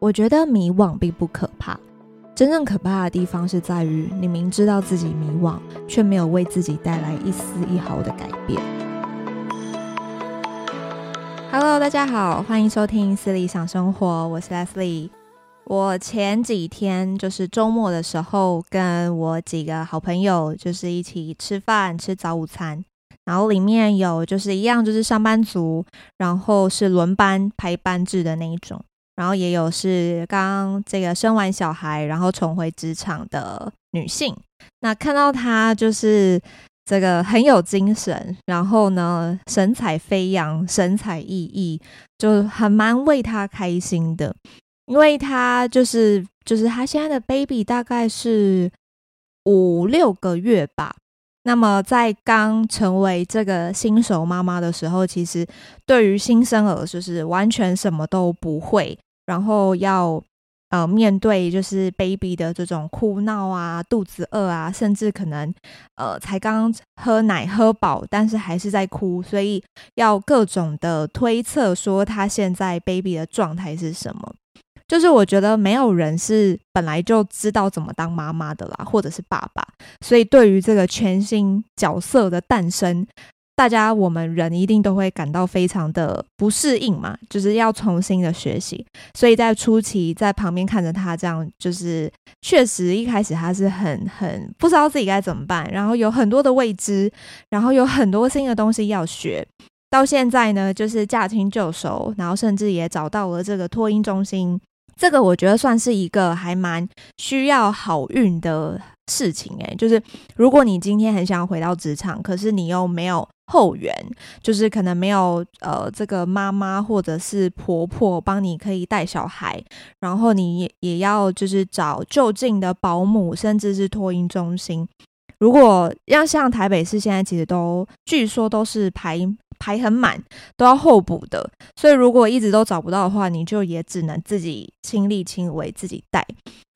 我觉得迷惘并不可怕，真正可怕的地方是在于你明知道自己迷惘，却没有为自己带来一丝一毫的改变。Hello，大家好，欢迎收听私理想生活，我是 Leslie。我前几天就是周末的时候，跟我几个好朋友就是一起吃饭，吃早午餐，然后里面有就是一样就是上班族，然后是轮班排班制的那一种。然后也有是刚这个生完小孩，然后重回职场的女性。那看到她就是这个很有精神，然后呢神采飞扬、神采奕奕，就很蛮为她开心的。因为她就是就是她现在的 baby 大概是五六个月吧。那么在刚成为这个新手妈妈的时候，其实对于新生儿就是完全什么都不会。然后要呃面对就是 baby 的这种哭闹啊、肚子饿啊，甚至可能呃才刚喝奶喝饱，但是还是在哭，所以要各种的推测说他现在 baby 的状态是什么。就是我觉得没有人是本来就知道怎么当妈妈的啦，或者是爸爸，所以对于这个全新角色的诞生。大家，我们人一定都会感到非常的不适应嘛，就是要重新的学习。所以在初期，在旁边看着他这样，就是确实一开始他是很很不知道自己该怎么办，然后有很多的未知，然后有很多新的东西要学。到现在呢，就是驾轻就熟，然后甚至也找到了这个托婴中心。这个我觉得算是一个还蛮需要好运的事情诶，就是如果你今天很想回到职场，可是你又没有。后援就是可能没有呃，这个妈妈或者是婆婆帮你可以带小孩，然后你也也要就是找就近的保姆，甚至是托婴中心。如果要像台北市现在其实都据说都是排排很满，都要候补的，所以如果一直都找不到的话，你就也只能自己亲力亲为自己带。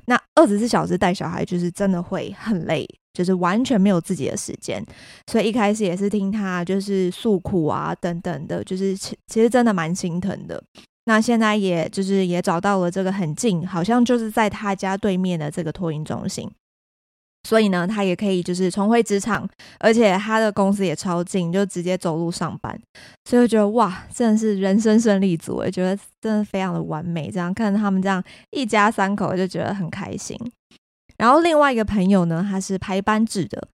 那二十四小时带小孩就是真的会很累。就是完全没有自己的时间，所以一开始也是听他就是诉苦啊等等的，就是其其实真的蛮心疼的。那现在也就是也找到了这个很近，好像就是在他家对面的这个托婴中心，所以呢，他也可以就是重回职场，而且他的公司也超近，就直接走路上班。所以我觉得哇，真的是人生胜利组，我觉得真的非常的完美。这样看着他们这样一家三口，就觉得很开心。然后另外一个朋友呢，他是排班制的。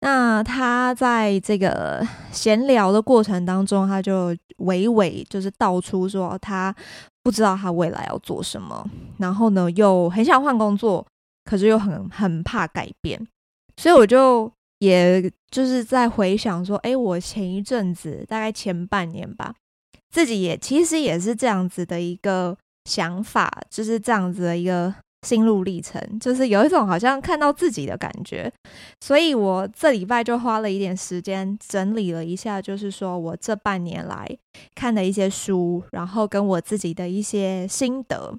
那他在这个闲聊的过程当中，他就娓娓就是道出说，他不知道他未来要做什么，然后呢又很想换工作，可是又很很怕改变。所以我就也就是在回想说，诶，我前一阵子大概前半年吧，自己也其实也是这样子的一个想法，就是这样子的一个。心路历程就是有一种好像看到自己的感觉，所以我这礼拜就花了一点时间整理了一下，就是说我这半年来看的一些书，然后跟我自己的一些心得。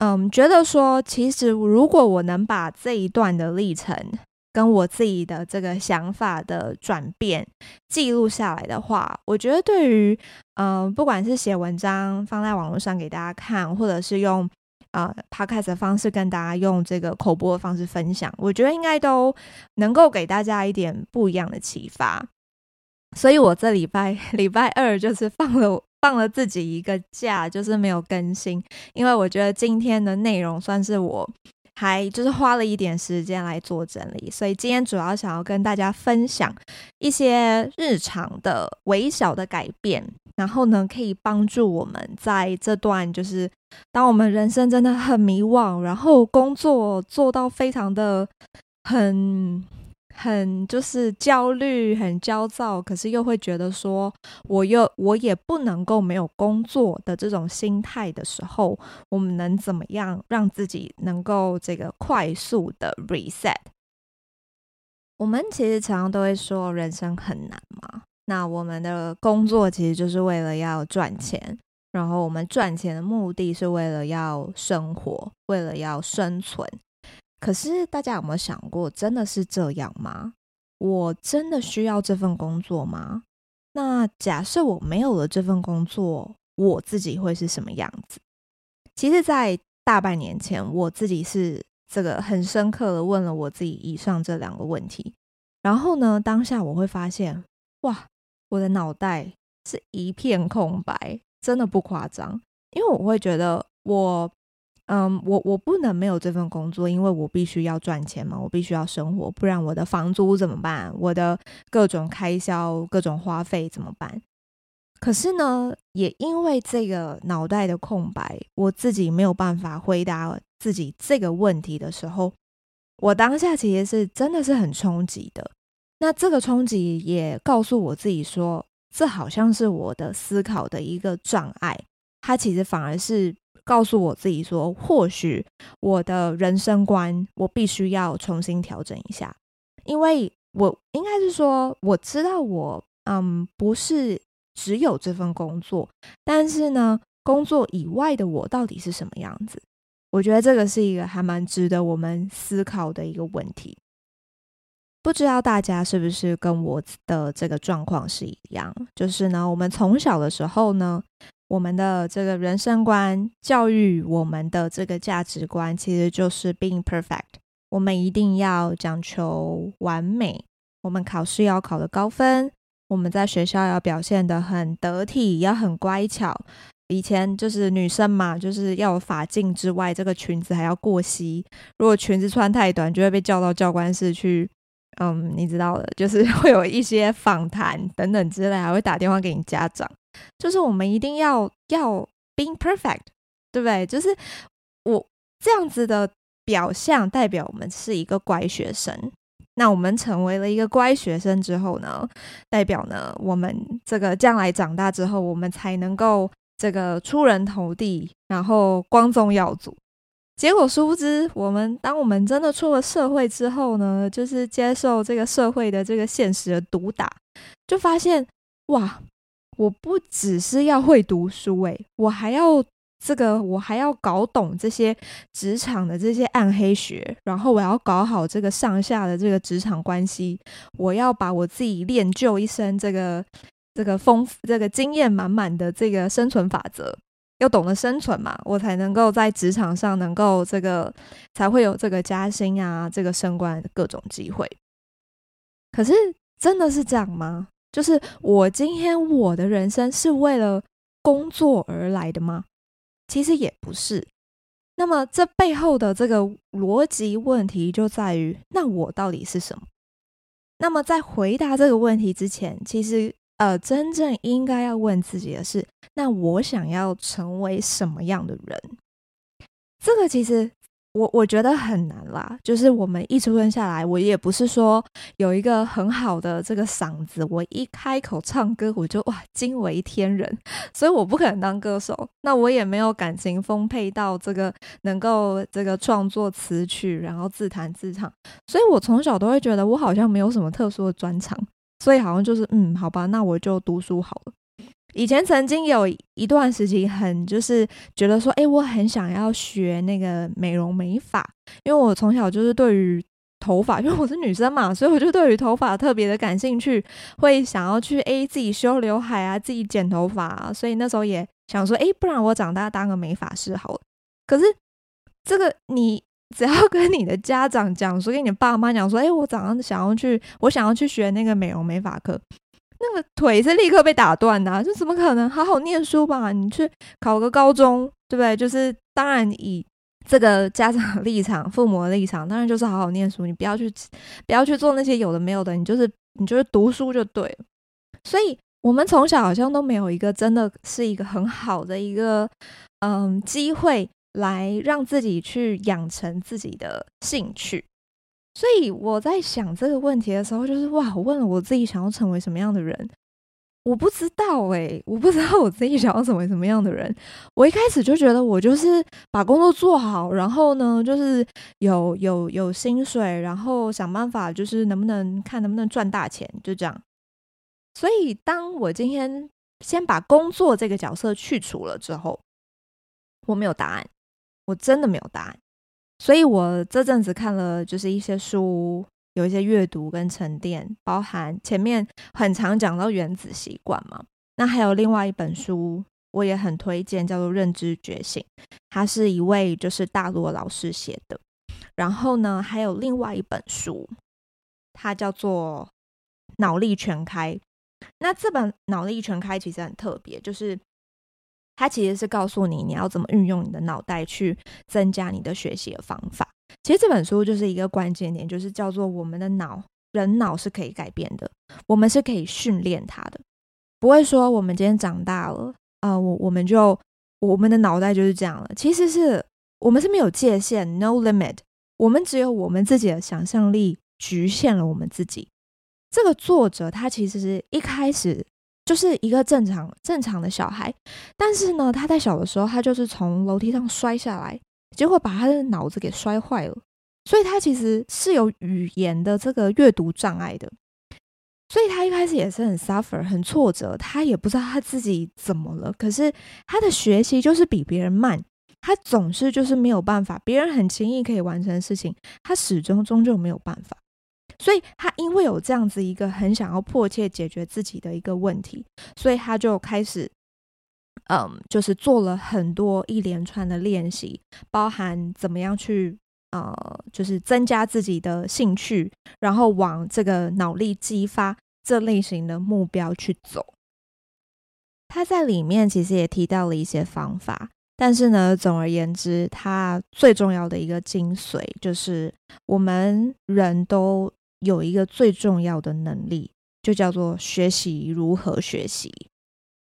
嗯，觉得说其实如果我能把这一段的历程跟我自己的这个想法的转变记录下来的话，我觉得对于嗯，不管是写文章放在网络上给大家看，或者是用。啊、呃、Podcast 的方式跟大家用这个口播的方式分享，我觉得应该都能够给大家一点不一样的启发。所以我这礼拜 礼拜二就是放了放了自己一个假，就是没有更新，因为我觉得今天的内容算是我还就是花了一点时间来做整理，所以今天主要想要跟大家分享一些日常的微小的改变，然后呢，可以帮助我们在这段就是当我们人生真的很迷惘，然后工作做到非常的很。很就是焦虑，很焦躁，可是又会觉得说，我又我也不能够没有工作的这种心态的时候，我们能怎么样让自己能够这个快速的 reset？我们其实常常都会说人生很难嘛，那我们的工作其实就是为了要赚钱，然后我们赚钱的目的是为了要生活，为了要生存。可是大家有没有想过，真的是这样吗？我真的需要这份工作吗？那假设我没有了这份工作，我自己会是什么样子？其实，在大半年前，我自己是这个很深刻的问了我自己以上这两个问题，然后呢，当下我会发现，哇，我的脑袋是一片空白，真的不夸张，因为我会觉得我。嗯，我我不能没有这份工作，因为我必须要赚钱嘛，我必须要生活，不然我的房租怎么办？我的各种开销、各种花费怎么办？可是呢，也因为这个脑袋的空白，我自己没有办法回答自己这个问题的时候，我当下其实是真的是很冲击的。那这个冲击也告诉我自己说，这好像是我的思考的一个障碍，它其实反而是。告诉我自己说，或许我的人生观我必须要重新调整一下，因为我应该是说，我知道我嗯不是只有这份工作，但是呢，工作以外的我到底是什么样子？我觉得这个是一个还蛮值得我们思考的一个问题。不知道大家是不是跟我的这个状况是一样？就是呢，我们从小的时候呢。我们的这个人生观教育，我们的这个价值观，其实就是 being perfect。我们一定要讲求完美，我们考试要考得高分，我们在学校要表现得很得体，要很乖巧。以前就是女生嘛，就是要有发禁之外，这个裙子还要过膝。如果裙子穿太短，就会被叫到教官室去。嗯，你知道的，就是 会有一些访谈等等之类，还会打电话给你家长。就是我们一定要要 being perfect，对不对？就是我这样子的表象，代表我们是一个乖学生。那我们成为了一个乖学生之后呢，代表呢，我们这个将来长大之后，我们才能够这个出人头地，然后光宗耀祖。结果殊不知，我们当我们真的出了社会之后呢，就是接受这个社会的这个现实的毒打，就发现哇。我不只是要会读书，诶，我还要这个，我还要搞懂这些职场的这些暗黑学，然后我要搞好这个上下的这个职场关系，我要把我自己练就一身这个这个丰富、这个经验满满的这个生存法则，要懂得生存嘛，我才能够在职场上能够这个才会有这个加薪啊，这个升官的各种机会。可是真的是这样吗？就是我今天我的人生是为了工作而来的吗？其实也不是。那么这背后的这个逻辑问题就在于，那我到底是什么？那么在回答这个问题之前，其实呃，真正应该要问自己的是，那我想要成为什么样的人？这个其实。我我觉得很难啦，就是我们一出生下来，我也不是说有一个很好的这个嗓子，我一开口唱歌我就哇惊为天人，所以我不可能当歌手。那我也没有感情丰沛到这个能够这个创作词曲，然后自弹自唱。所以我从小都会觉得我好像没有什么特殊的专长，所以好像就是嗯，好吧，那我就读书好了。以前曾经有一段时期，很就是觉得说，哎，我很想要学那个美容美发，因为我从小就是对于头发，因为我是女生嘛，所以我就对于头发特别的感兴趣，会想要去哎自己修刘海啊，自己剪头发啊，所以那时候也想说，哎，不然我长大当个美发师好了。可是这个你只要跟你的家长讲说，跟你爸妈讲说，哎，我早上想要去，我想要去学那个美容美发课。那个腿是立刻被打断的啊，就怎么可能好好念书吧？你去考个高中，对不对？就是当然以这个家长立场、父母的立场，当然就是好好念书，你不要去不要去做那些有的没有的，你就是你就是读书就对了。所以我们从小好像都没有一个真的是一个很好的一个嗯机会来让自己去养成自己的兴趣。所以我在想这个问题的时候，就是哇，我问了我自己想要成为什么样的人，我不知道诶，我不知道我自己想要成为什么样的人。我一开始就觉得我就是把工作做好，然后呢，就是有有有薪水，然后想办法就是能不能看能不能赚大钱，就这样。所以当我今天先把工作这个角色去除了之后，我没有答案，我真的没有答案。所以我这阵子看了就是一些书，有一些阅读跟沉淀，包含前面很常讲到原子习惯嘛，那还有另外一本书我也很推荐，叫做《认知觉醒》，它是一位就是大陆老师写的。然后呢，还有另外一本书，它叫做《脑力全开》。那这本《脑力全开》其实很特别，就是它其实是告诉你你要怎么运用你的脑袋去增加你的学习的方法。其实这本书就是一个关键点，就是叫做我们的脑，人脑是可以改变的，我们是可以训练它的，不会说我们今天长大了啊，我我们就我们的脑袋就是这样了。其实是我们是没有界限，no limit，我们只有我们自己的想象力局限了我们自己。这个作者他其实是一开始就是一个正常正常的小孩，但是呢，他在小的时候他就是从楼梯上摔下来，结果把他的脑子给摔坏了，所以他其实是有语言的这个阅读障碍的，所以他一开始也是很 suffer 很挫折，他也不知道他自己怎么了，可是他的学习就是比别人慢，他总是就是没有办法，别人很轻易可以完成的事情，他始终终究没有办法。所以他因为有这样子一个很想要迫切解决自己的一个问题，所以他就开始，嗯，就是做了很多一连串的练习，包含怎么样去呃，就是增加自己的兴趣，然后往这个脑力激发这类型的目标去走。他在里面其实也提到了一些方法，但是呢，总而言之，他最重要的一个精髓就是我们人都。有一个最重要的能力，就叫做学习如何学习。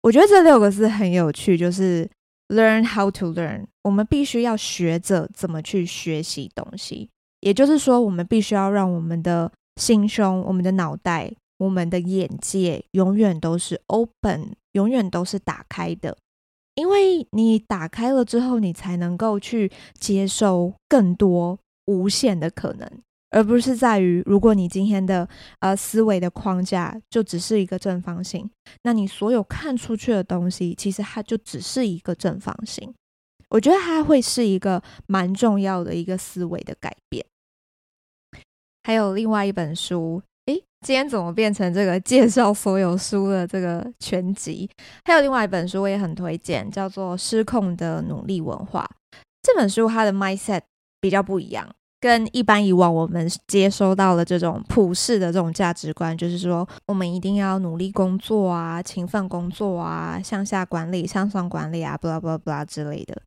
我觉得这六个字很有趣，就是 learn how to learn。我们必须要学着怎么去学习东西，也就是说，我们必须要让我们的心胸、我们的脑袋、我们的眼界永远都是 open，永远都是打开的。因为你打开了之后，你才能够去接受更多无限的可能。而不是在于，如果你今天的呃思维的框架就只是一个正方形，那你所有看出去的东西，其实它就只是一个正方形。我觉得它会是一个蛮重要的一个思维的改变。还有另外一本书，诶，今天怎么变成这个介绍所有书的这个全集？还有另外一本书我也很推荐，叫做《失控的努力文化》。这本书它的 mindset 比较不一样。跟一般以往我们接收到的这种普世的这种价值观，就是说我们一定要努力工作啊，勤奋工作啊，向下管理、向上管理啊，blah blah blah 之类的。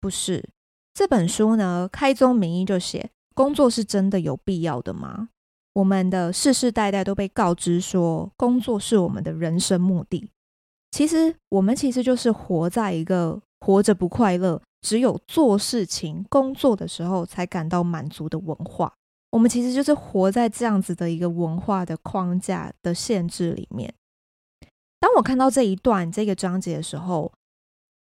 不是，这本书呢，开宗明义就写，工作是真的有必要的吗？我们的世世代代都被告知说，工作是我们的人生目的。其实我们其实就是活在一个活着不快乐。只有做事情、工作的时候才感到满足的文化，我们其实就是活在这样子的一个文化的框架的限制里面。当我看到这一段这个章节的时候，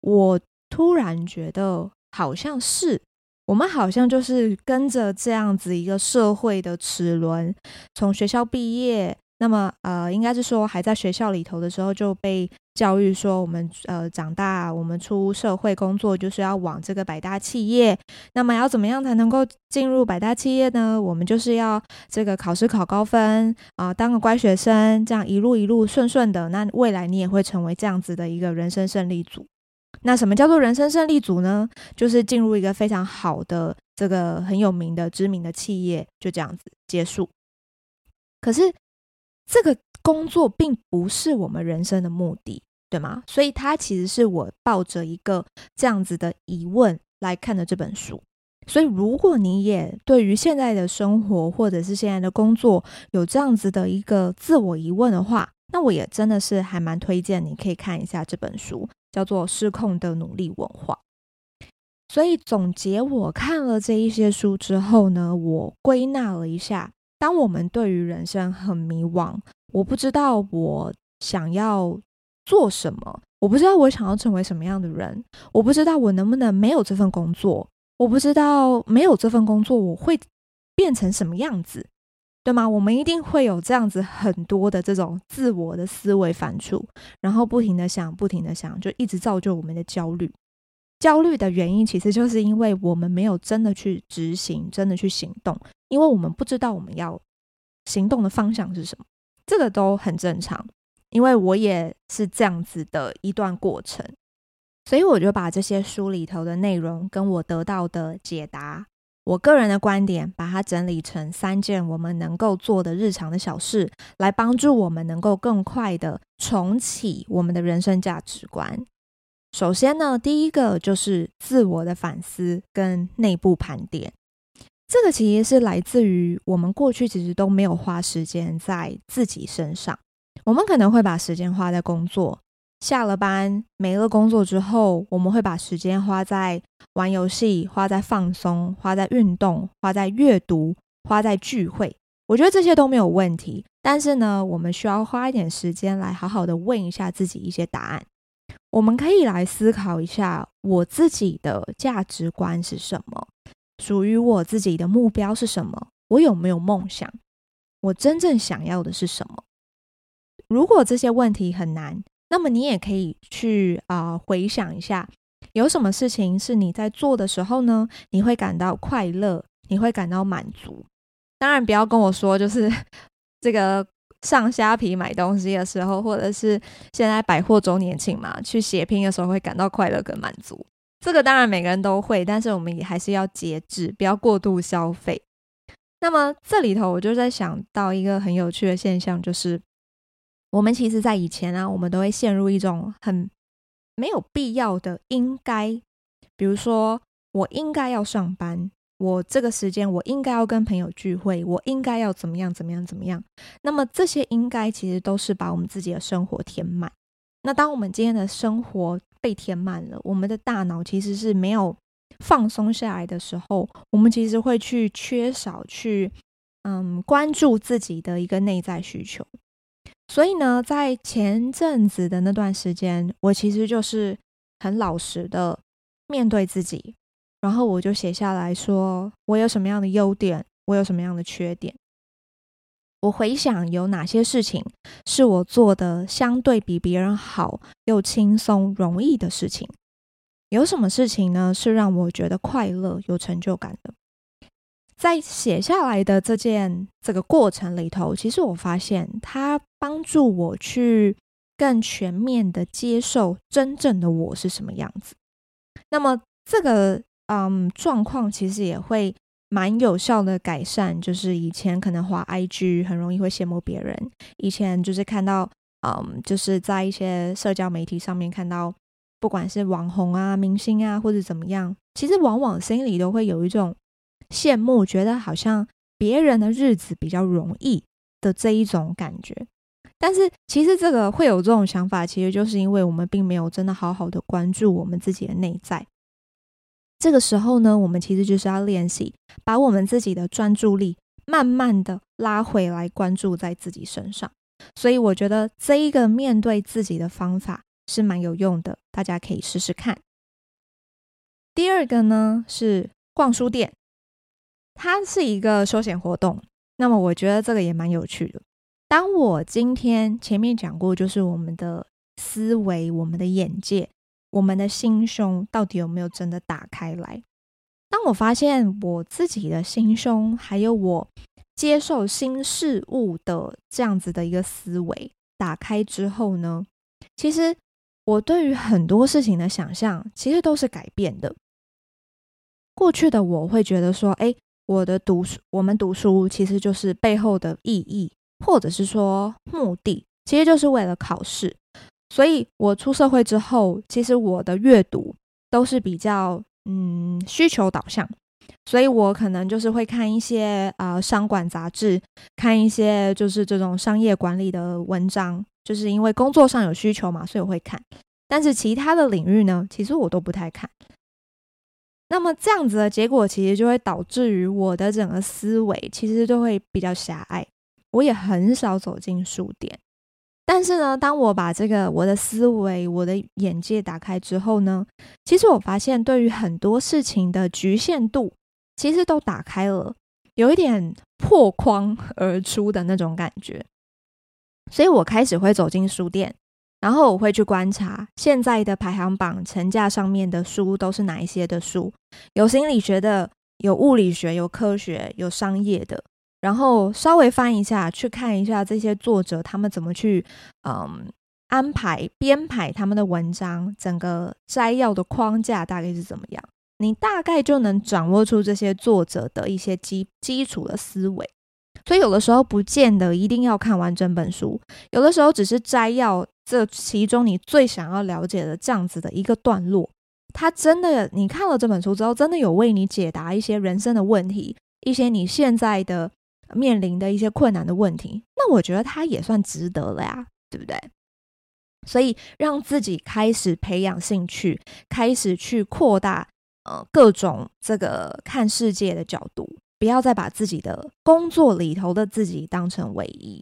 我突然觉得，好像是我们好像就是跟着这样子一个社会的齿轮，从学校毕业。那么，呃，应该是说，还在学校里头的时候就被教育说，我们呃长大，我们出社会工作就是要往这个百大企业。那么要怎么样才能够进入百大企业呢？我们就是要这个考试考高分啊，当个乖学生，这样一路一路顺顺的。那未来你也会成为这样子的一个人生胜利组。那什么叫做人生胜利组呢？就是进入一个非常好的这个很有名的知名的企业，就这样子结束。可是。这个工作并不是我们人生的目的，对吗？所以它其实是我抱着一个这样子的疑问来看的这本书。所以，如果你也对于现在的生活或者是现在的工作有这样子的一个自我疑问的话，那我也真的是还蛮推荐你可以看一下这本书，叫做《失控的努力文化》。所以，总结我看了这一些书之后呢，我归纳了一下。当我们对于人生很迷惘，我不知道我想要做什么，我不知道我想要成为什么样的人，我不知道我能不能没有这份工作，我不知道没有这份工作我会变成什么样子，对吗？我们一定会有这样子很多的这种自我的思维反刍，然后不停的想，不停的想，就一直造就我们的焦虑。焦虑的原因其实就是因为我们没有真的去执行，真的去行动。因为我们不知道我们要行动的方向是什么，这个都很正常。因为我也是这样子的一段过程，所以我就把这些书里头的内容跟我得到的解答，我个人的观点，把它整理成三件我们能够做的日常的小事，来帮助我们能够更快的重启我们的人生价值观。首先呢，第一个就是自我的反思跟内部盘点。这个其实是来自于我们过去其实都没有花时间在自己身上，我们可能会把时间花在工作，下了班没了工作之后，我们会把时间花在玩游戏、花在放松、花在运动、花在阅读、花在聚会。我觉得这些都没有问题，但是呢，我们需要花一点时间来好好的问一下自己一些答案。我们可以来思考一下，我自己的价值观是什么？属于我自己的目标是什么？我有没有梦想？我真正想要的是什么？如果这些问题很难，那么你也可以去啊、回想一下，有什么事情是你在做的时候呢？你会感到快乐，你会感到满足。当然，不要跟我说就是 这个上虾皮买东西的时候，或者是现在百货周年庆嘛，去血拼的时候会感到快乐跟满足。这个当然每个人都会，但是我们也还是要节制，不要过度消费。那么这里头我就在想到一个很有趣的现象，就是我们其实，在以前啊，我们都会陷入一种很没有必要的应该，比如说我应该要上班，我这个时间我应该要跟朋友聚会，我应该要怎么样怎么样怎么样。那么这些应该其实都是把我们自己的生活填满。那当我们今天的生活被填满了，我们的大脑其实是没有放松下来的时候，我们其实会去缺少去嗯关注自己的一个内在需求。所以呢，在前阵子的那段时间，我其实就是很老实的面对自己，然后我就写下来说，我有什么样的优点，我有什么样的缺点。我回想有哪些事情是我做的相对比别人好又轻松容易的事情？有什么事情呢？是让我觉得快乐有成就感的？在写下来的这件这个过程里头，其实我发现它帮助我去更全面的接受真正的我是什么样子。那么这个嗯状况其实也会。蛮有效的改善，就是以前可能滑 IG 很容易会羡慕别人，以前就是看到，嗯，就是在一些社交媒体上面看到，不管是网红啊、明星啊，或者怎么样，其实往往心里都会有一种羡慕，觉得好像别人的日子比较容易的这一种感觉。但是其实这个会有这种想法，其实就是因为我们并没有真的好好的关注我们自己的内在。这个时候呢，我们其实就是要练习，把我们自己的专注力慢慢的拉回来，关注在自己身上。所以我觉得这一个面对自己的方法是蛮有用的，大家可以试试看。第二个呢是逛书店，它是一个休闲活动。那么我觉得这个也蛮有趣的。当我今天前面讲过，就是我们的思维，我们的眼界。我们的心胸到底有没有真的打开来？当我发现我自己的心胸，还有我接受新事物的这样子的一个思维打开之后呢，其实我对于很多事情的想象其实都是改变的。过去的我会觉得说，哎，我的读书，我们读书其实就是背后的意义，或者是说目的，其实就是为了考试。所以，我出社会之后，其实我的阅读都是比较嗯需求导向，所以我可能就是会看一些、呃、商管杂志，看一些就是这种商业管理的文章，就是因为工作上有需求嘛，所以我会看。但是其他的领域呢，其实我都不太看。那么这样子的结果，其实就会导致于我的整个思维其实就会比较狭隘，我也很少走进书店。但是呢，当我把这个我的思维、我的眼界打开之后呢，其实我发现对于很多事情的局限度，其实都打开了，有一点破框 而出的那种感觉。所以我开始会走进书店，然后我会去观察现在的排行榜成架上面的书都是哪一些的书，有心理学的，有物理学，有科学，有商业的。然后稍微翻一下，去看一下这些作者他们怎么去，嗯，安排编排他们的文章，整个摘要的框架大概是怎么样，你大概就能掌握出这些作者的一些基基础的思维。所以有的时候不见得一定要看完整本书，有的时候只是摘要这其中你最想要了解的这样子的一个段落，它真的你看了这本书之后，真的有为你解答一些人生的问题，一些你现在的面临的一些困难的问题，那我觉得他也算值得了呀，对不对？所以让自己开始培养兴趣，开始去扩大呃各种这个看世界的角度。不要再把自己的工作里头的自己当成唯一。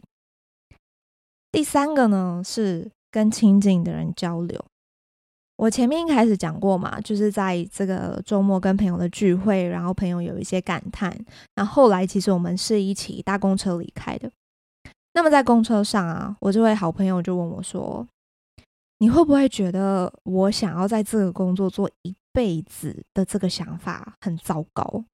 第三个呢，是跟亲近的人交流。我前面一开始讲过嘛，就是在这个周末跟朋友的聚会，然后朋友有一些感叹。那后，来其实我们是一起搭公车离开的。那么在公车上啊，我这位好朋友就问我说：“你会不会觉得我想要在这个工作做一辈子的这个想法很糟糕？”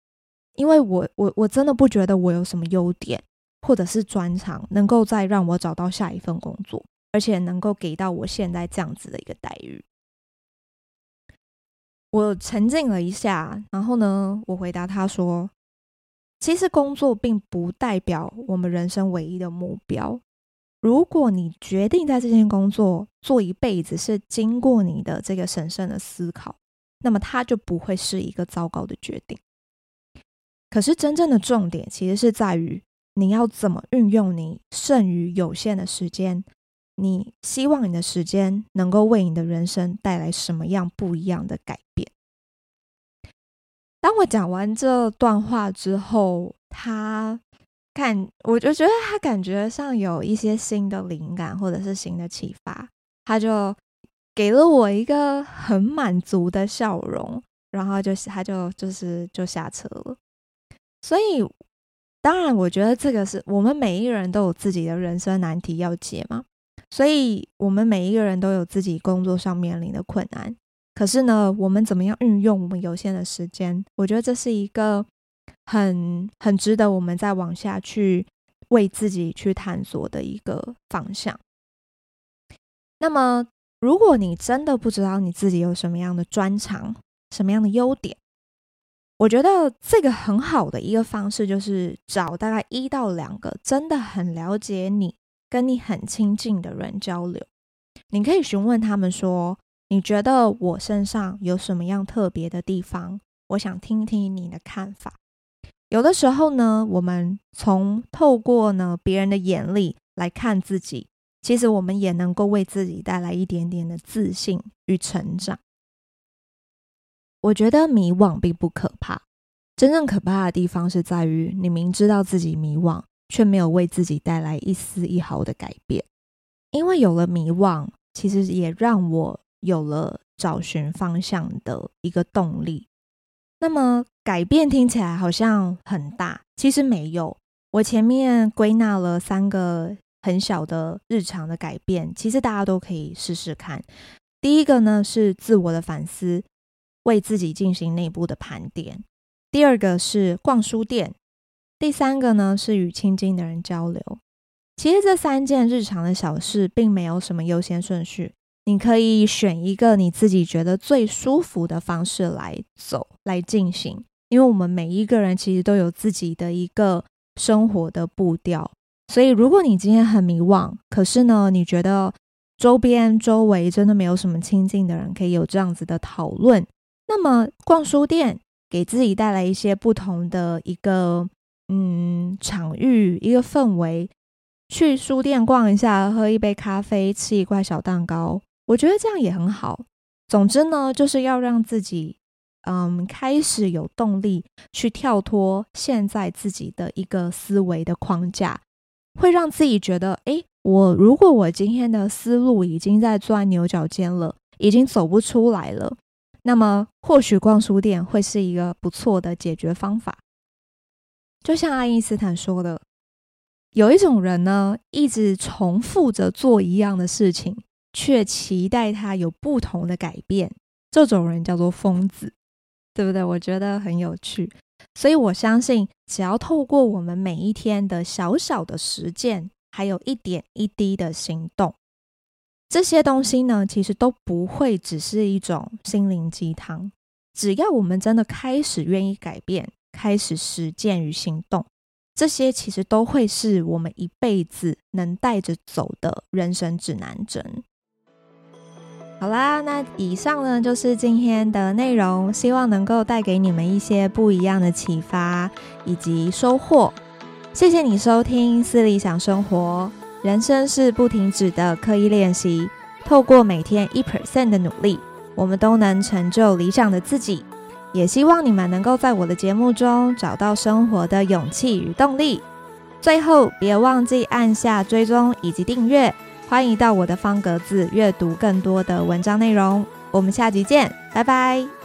因为我我我真的不觉得我有什么优点，或者是专长，能够再让我找到下一份工作，而且能够给到我现在这样子的一个待遇。我沉静了一下，然后呢，我回答他说：“其实工作并不代表我们人生唯一的目标。如果你决定在这件工作做一辈子，是经过你的这个审慎的思考，那么它就不会是一个糟糕的决定。”可是真正的重点其实是在于你要怎么运用你剩余有限的时间，你希望你的时间能够为你的人生带来什么样不一样的改变？当我讲完这段话之后，他看我就觉得他感觉上有一些新的灵感或者是新的启发，他就给了我一个很满足的笑容，然后就他就就是就下车了。所以，当然，我觉得这个是我们每一个人都有自己的人生难题要解嘛。所以，我们每一个人都有自己工作上面临的困难。可是呢，我们怎么样运用我们有限的时间？我觉得这是一个很很值得我们再往下去为自己去探索的一个方向。那么，如果你真的不知道你自己有什么样的专长，什么样的优点？我觉得这个很好的一个方式，就是找大概一到两个真的很了解你、跟你很亲近的人交流。你可以询问他们说：“你觉得我身上有什么样特别的地方？我想听听你的看法。”有的时候呢，我们从透过呢别人的眼里来看自己，其实我们也能够为自己带来一点点的自信与成长。我觉得迷惘并不可怕，真正可怕的地方是在于你明知道自己迷惘，却没有为自己带来一丝一毫的改变。因为有了迷惘，其实也让我有了找寻方向的一个动力。那么改变听起来好像很大，其实没有。我前面归纳了三个很小的日常的改变，其实大家都可以试试看。第一个呢，是自我的反思。为自己进行内部的盘点。第二个是逛书店，第三个呢是与亲近的人交流。其实这三件日常的小事并没有什么优先顺序，你可以选一个你自己觉得最舒服的方式来走，来进行。因为我们每一个人其实都有自己的一个生活的步调，所以如果你今天很迷惘，可是呢你觉得周边周围真的没有什么亲近的人可以有这样子的讨论。那么逛书店给自己带来一些不同的一个嗯场域，一个氛围，去书店逛一下，喝一杯咖啡，吃一块小蛋糕，我觉得这样也很好。总之呢，就是要让自己嗯开始有动力去跳脱现在自己的一个思维的框架，会让自己觉得，诶，我如果我今天的思路已经在钻牛角尖了，已经走不出来了。那么，或许逛书店会是一个不错的解决方法。就像爱因斯坦说的，有一种人呢，一直重复着做一样的事情，却期待他有不同的改变。这种人叫做疯子，对不对？我觉得很有趣。所以我相信，只要透过我们每一天的小小的实践，还有一点一滴的行动。这些东西呢，其实都不会只是一种心灵鸡汤。只要我们真的开始愿意改变，开始实践与行动，这些其实都会是我们一辈子能带着走的人生指南针。好啦，那以上呢就是今天的内容，希望能够带给你们一些不一样的启发以及收获。谢谢你收听《私理想生活》，人生是不停止的刻意练习，透过每天一 percent 的努力，我们都能成就理想的自己。也希望你们能够在我的节目中找到生活的勇气与动力。最后，别忘记按下追踪以及订阅。欢迎到我的方格子阅读更多的文章内容。我们下集见，拜拜。